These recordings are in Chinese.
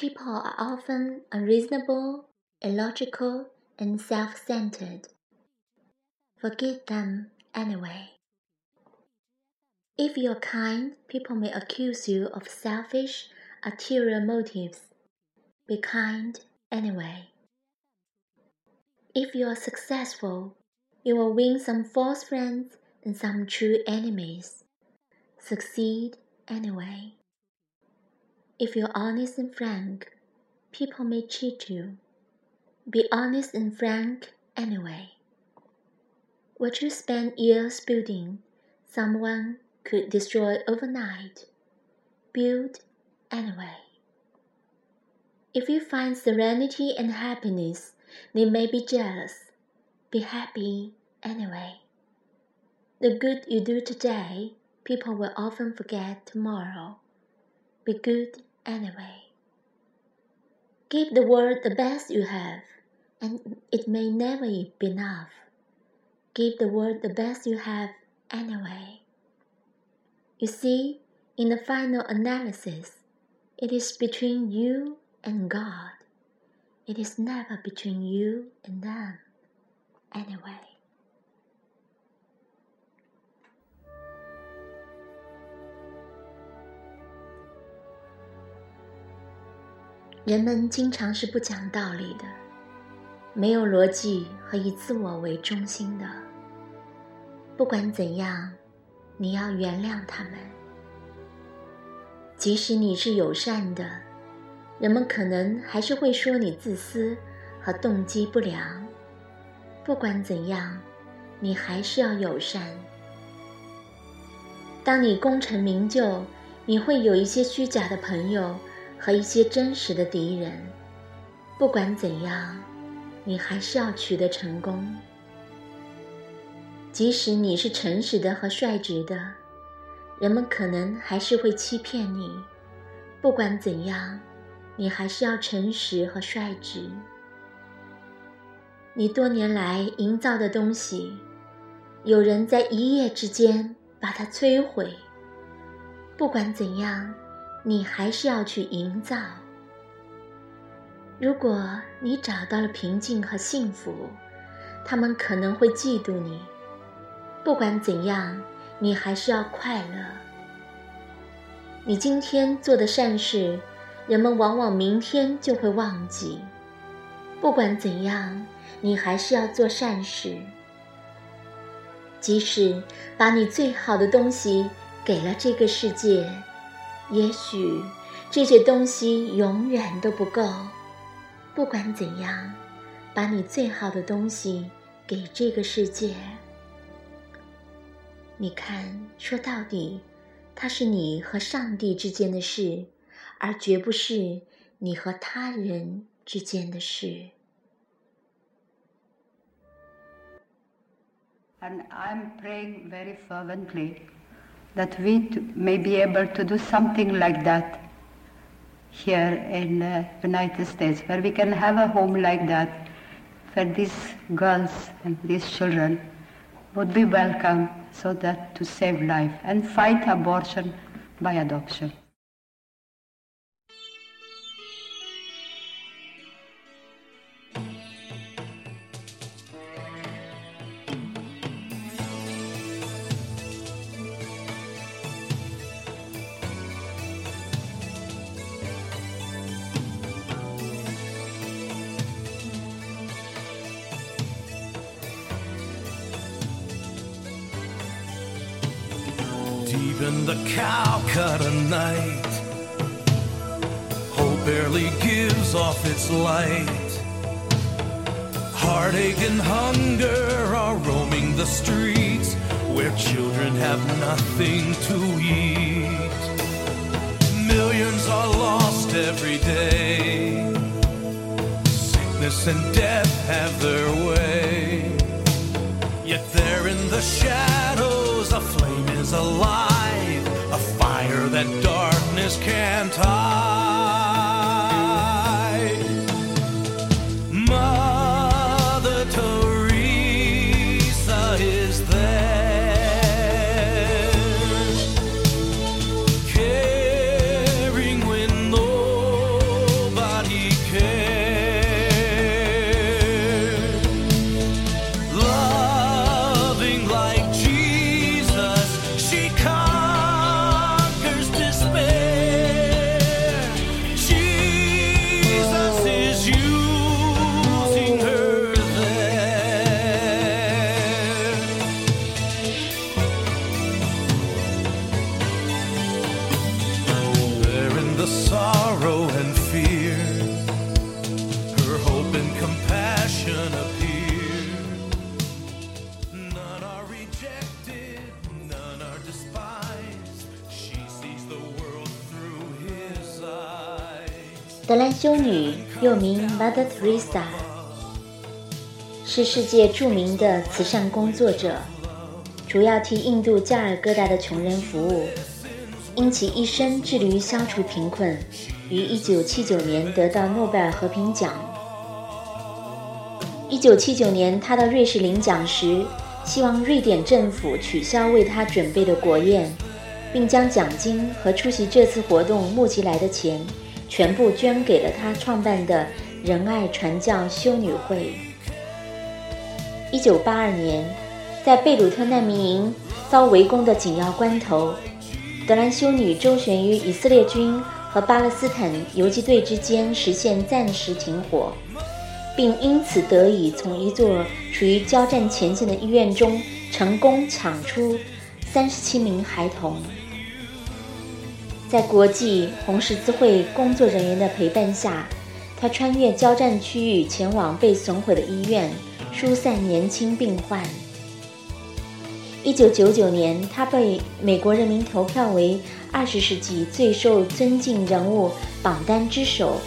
People are often unreasonable, illogical, and self centered. Forgive them anyway. If you're kind, people may accuse you of selfish, ulterior motives. Be kind anyway. If you are successful, you will win some false friends and some true enemies. Succeed anyway. If you're honest and frank, people may cheat you. Be honest and frank anyway. What you spend years building, someone could destroy overnight. Build anyway. If you find serenity and happiness, they may be jealous. Be happy anyway. The good you do today, people will often forget tomorrow. Be good anyway. Give the world the best you have, and it may never be enough. Give the world the best you have anyway. You see, in the final analysis, it is between you and God. It is never between you and them, anyway. 人们经常是不讲道理的，没有逻辑和以自我为中心的。不管怎样，你要原谅他们，即使你是友善的。人们可能还是会说你自私和动机不良。不管怎样，你还是要友善。当你功成名就，你会有一些虚假的朋友和一些真实的敌人。不管怎样，你还是要取得成功。即使你是诚实的和率直的，人们可能还是会欺骗你。不管怎样。你还是要诚实和率直。你多年来营造的东西，有人在一夜之间把它摧毁。不管怎样，你还是要去营造。如果你找到了平静和幸福，他们可能会嫉妒你。不管怎样，你还是要快乐。你今天做的善事。人们往往明天就会忘记。不管怎样，你还是要做善事。即使把你最好的东西给了这个世界，也许这些东西永远都不够。不管怎样，把你最好的东西给这个世界。你看，说到底，它是你和上帝之间的事。而绝不是你和他人之间的事。And I'm praying very fervently that we may be able to do something like that here in the United States, where we can have a home like that, where these girls and these children would be welcome so that to save life and fight abortion by adoption. Deep in the Calcutta night, hope barely gives off its light. Heartache and hunger are roaming the streets where children have nothing to eat. Millions are lost every day. Sickness and death have their way. Yet there in the shadows, time. 德兰修女又名 Mother Teresa，是世界著名的慈善工作者，主要替印度加尔各答的穷人服务。因其一生致力于消除贫困，于1979年得到诺贝尔和平奖。1979年，他到瑞士领奖时，希望瑞典政府取消为他准备的国宴，并将奖金和出席这次活动募集来的钱全部捐给了他创办的仁爱传教修女会。1982年，在贝鲁特难民营遭围攻的紧要关头。德兰修女周旋于以色列军和巴勒斯坦游击队之间，实现暂时停火，并因此得以从一座处于交战前线的医院中成功抢出三十七名孩童。在国际红十字会工作人员的陪伴下，他穿越交战区域，前往被损毁的医院，疏散年轻病患。一九九九年，他被美国人民投票为二十世纪最受尊敬人物榜单之首，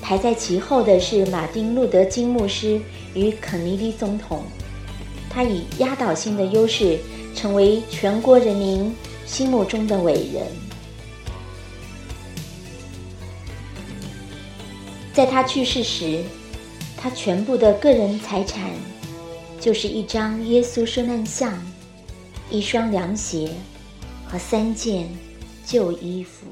排在其后的是马丁·路德·金牧师与肯尼迪总统。他以压倒性的优势成为全国人民心目中的伟人。在他去世时，他全部的个人财产就是一张耶稣受难像。一双凉鞋和三件旧衣服。